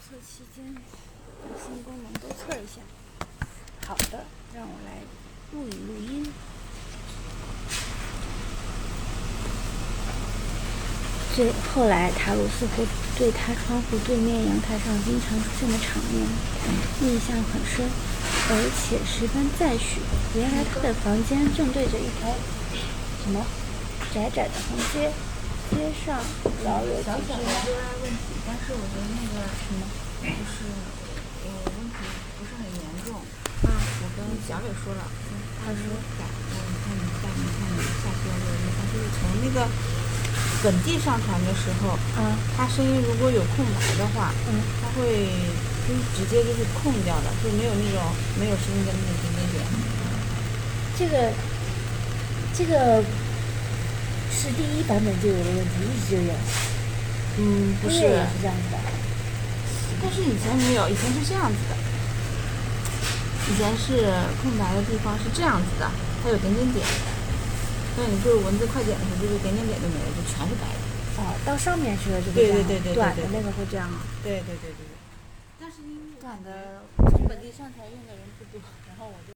测期间，把新功能都测一下。好的，让我来录一录音。最后来，塔鲁似乎对他窗户对面阳台上经常出现的场面印象很深，而且十分赞许。原来他的房间正对着一条什么窄窄的横街，街上老有小小的问题，但是我觉得那个什么，就是呃问题不是很严重。啊，我跟小伟说了，他说改，嗯，你看你下你看你下车这个地方，就是从那个本地上传的时候，啊，他声音如果有空白的话，嗯，他会就是直接就是空掉的，就没有那种没有声音的那种点点点。这个这个是第一版本就有的问题，一直就有。嗯，不是音乐也，是这样子的。但是以前没有，以前是这样子的。以前是空白的地方是这样子的，它有点点点。那你就是文字快点的时候，就是点点点都没了，就全是白的。哦，到上面去了就对对对对对对短的那个会这样啊。对对对对对。但是因为短的从本地上传用的人不多，然后我就。